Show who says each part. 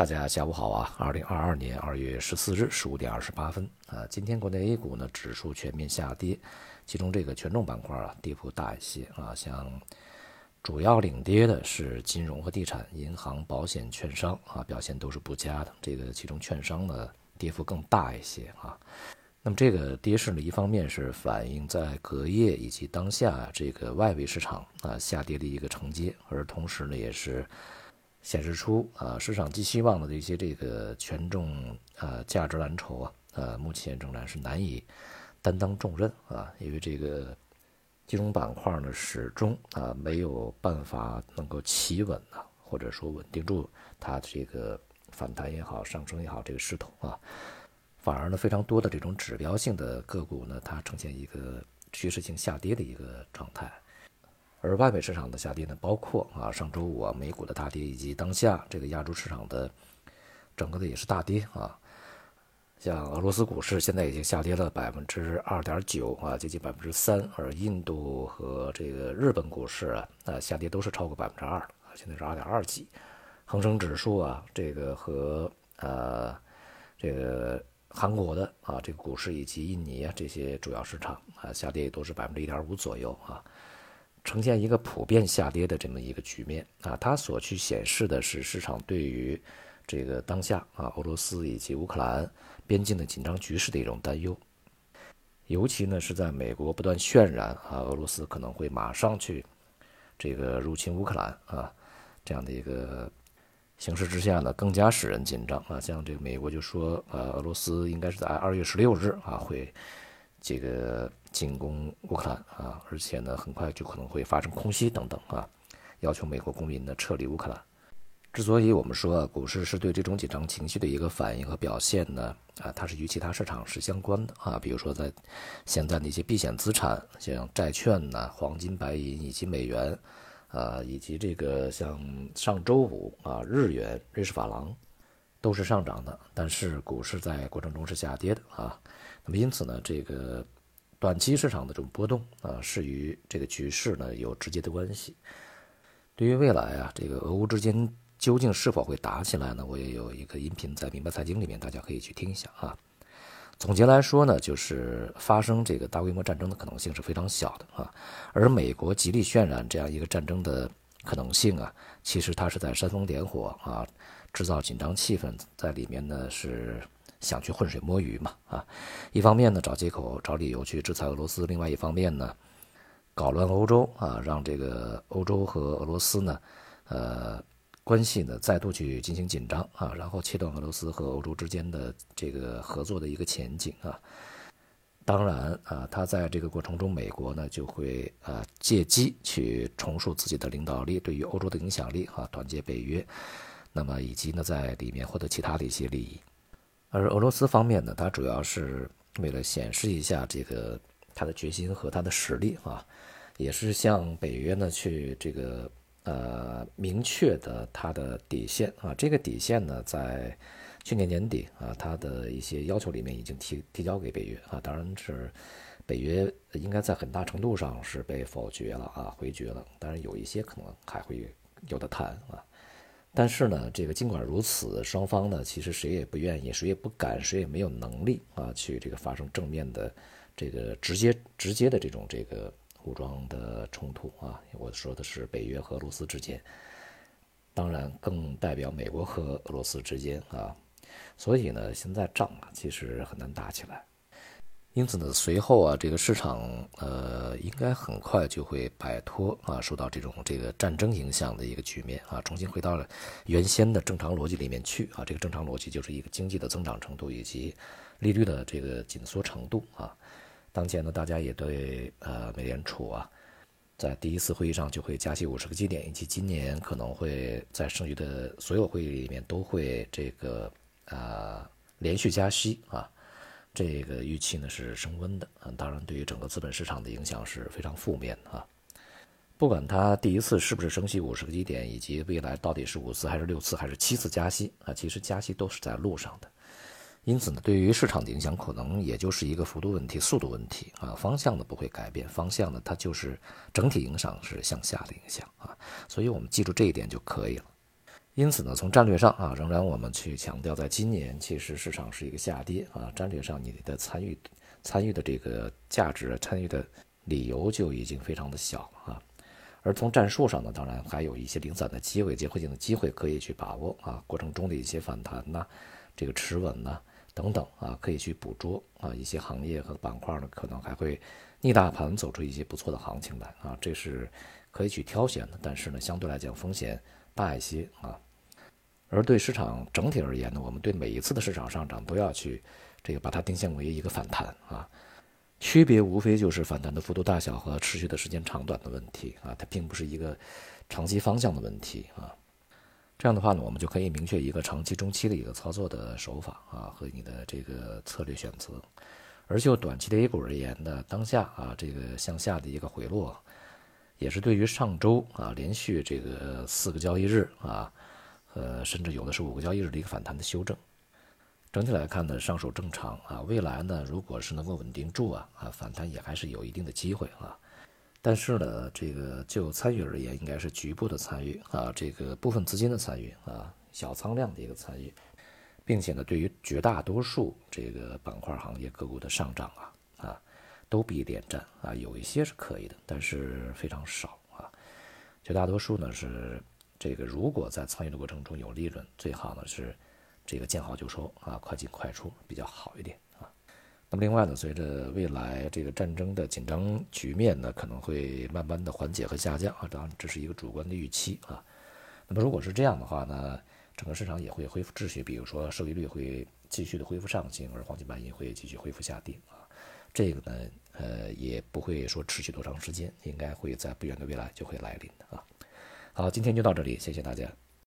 Speaker 1: 大家下午好啊！二零二二年二月十四日十五点二十八分啊，今天国内 A 股呢指数全面下跌，其中这个权重板块啊跌幅大一些啊，像主要领跌的是金融和地产、银行、保险、券商啊，表现都是不佳的。这个其中券商呢跌幅更大一些啊。那么这个跌势呢，一方面是反映在隔夜以及当下这个外围市场啊下跌的一个承接，而同时呢也是。显示出啊，市场寄希望的这些这个权重啊价值蓝筹啊，呃，目前仍然是难以担当重任啊，因为这个金融板块呢始终啊没有办法能够企稳啊，或者说稳定住它这个反弹也好，上升也好这个势头啊，反而呢非常多的这种指标性的个股呢，它呈现一个趋势性下跌的一个状态。而外围市场的下跌呢，包括啊上周五啊美股的大跌，以及当下这个亚洲市场的整个的也是大跌啊。像俄罗斯股市现在已经下跌了百分之二点九啊，接近百分之三，而印度和这个日本股市啊，呃下跌都是超过百分之二啊，现在是二点二几。恒生指数啊，这个和呃这个韩国的啊这个股市以及印尼啊这些主要市场啊下跌也都是百分之一点五左右啊。呈现一个普遍下跌的这么一个局面啊，它所去显示的是市场对于这个当下啊俄罗斯以及乌克兰边境的紧张局势的一种担忧，尤其呢是在美国不断渲染啊俄罗斯可能会马上去这个入侵乌克兰啊这样的一个形势之下呢，更加使人紧张啊。像这个美国就说呃俄罗斯应该是在二月十六日啊会这个。进攻乌克兰啊，而且呢，很快就可能会发生空袭等等啊，要求美国公民呢撤离乌克兰。之所以我们说股市是对这种紧张情绪的一个反应和表现呢，啊，它是与其他市场是相关的啊。比如说在现在的一些避险资产，像债券呢、黄金、白银以及美元，啊，以及这个像上周五啊，日元、瑞士法郎都是上涨的，但是股市在过程中是下跌的啊。那么因此呢，这个。短期市场的这种波动啊，是与这个局势呢有直接的关系。对于未来啊，这个俄乌之间究竟是否会打起来呢？我也有一个音频在明白财经里面，大家可以去听一下啊。总结来说呢，就是发生这个大规模战争的可能性是非常小的啊。而美国极力渲染这样一个战争的可能性啊，其实它是在煽风点火啊，制造紧张气氛，在里面呢是。想去浑水摸鱼嘛？啊，一方面呢找借口找理由去制裁俄罗斯，另外一方面呢搞乱欧洲啊，让这个欧洲和俄罗斯呢，呃，关系呢再度去进行紧张啊，然后切断俄罗斯和欧洲之间的这个合作的一个前景啊。当然啊，他在这个过程中，美国呢就会啊借机去重塑自己的领导力，对于欧洲的影响力啊，团结北约，那么以及呢在里面获得其他的一些利益。而俄罗斯方面呢，它主要是为了显示一下这个它的决心和它的实力啊，也是向北约呢去这个呃明确的它的底线啊。这个底线呢，在去年年底啊，它的一些要求里面已经提提交给北约啊，当然是北约应该在很大程度上是被否决了啊，回绝了。当然有一些可能还会有的谈啊。但是呢，这个尽管如此，双方呢其实谁也不愿意，谁也不敢，谁也没有能力啊，去这个发生正面的这个直接直接的这种这个武装的冲突啊。我说的是北约和俄罗斯之间，当然更代表美国和俄罗斯之间啊。所以呢，现在仗啊其实很难打起来。因此呢，随后啊，这个市场呃，应该很快就会摆脱啊，受到这种这个战争影响的一个局面啊，重新回到了原先的正常逻辑里面去啊。这个正常逻辑就是一个经济的增长程度以及利率的这个紧缩程度啊。当前呢，大家也对呃，美联储啊，在第一次会议上就会加息五十个基点，以及今年可能会在剩余的所有会议里面都会这个啊连续加息啊。这个预期呢是升温的啊，当然对于整个资本市场的影响是非常负面的啊。不管它第一次是不是升息五十个基点，以及未来到底是五次还是六次还是七次加息啊，其实加息都是在路上的。因此呢，对于市场的影响可能也就是一个幅度问题、速度问题啊，方向呢不会改变，方向呢它就是整体影响是向下的影响啊。所以我们记住这一点就可以了。因此呢，从战略上啊，仍然我们去强调，在今年其实市场是一个下跌啊，战略上你的参与参与的这个价值、参与的理由就已经非常的小啊。而从战术上呢，当然还有一些零散的机会、结合性的机会可以去把握啊，过程中的一些反弹呐，这个持稳呐等等啊，可以去捕捉啊，一些行业和板块呢，可能还会逆大盘走出一些不错的行情来啊，这是可以去挑选的，但是呢，相对来讲风险。大一些啊，而对市场整体而言呢，我们对每一次的市场上涨都要去这个把它定性为一个反弹啊，区别无非就是反弹的幅度大小和持续的时间长短的问题啊，它并不是一个长期方向的问题啊。这样的话呢，我们就可以明确一个长期、中期的一个操作的手法啊和你的这个策略选择。而就短期的 A 股而言呢，当下啊这个向下的一个回落。也是对于上周啊连续这个四个交易日啊，呃，甚至有的是五个交易日的一个反弹的修正。整体来看呢，上手正常啊。未来呢，如果是能够稳定住啊，啊，反弹也还是有一定的机会啊。但是呢，这个就参与而言，应该是局部的参与啊，这个部分资金的参与啊，小仓量的一个参与，并且呢，对于绝大多数这个板块行业个股的上涨啊。都比点赞啊，有一些是可以的，但是非常少啊。绝大多数呢是这个，如果在参与的过程中有利润，最好呢是这个见好就收啊，快进快出比较好一点啊。那么另外呢，随着未来这个战争的紧张局面呢，可能会慢慢的缓解和下降啊，当然这是一个主观的预期啊。那么如果是这样的话呢，整个市场也会恢复秩序，比如说收益率会继续的恢复上行，而黄金半银会继续恢复下跌啊。这个呢，呃，也不会说持续多长时间，应该会在不远的未来就会来临的啊。好，今天就到这里，谢谢大家。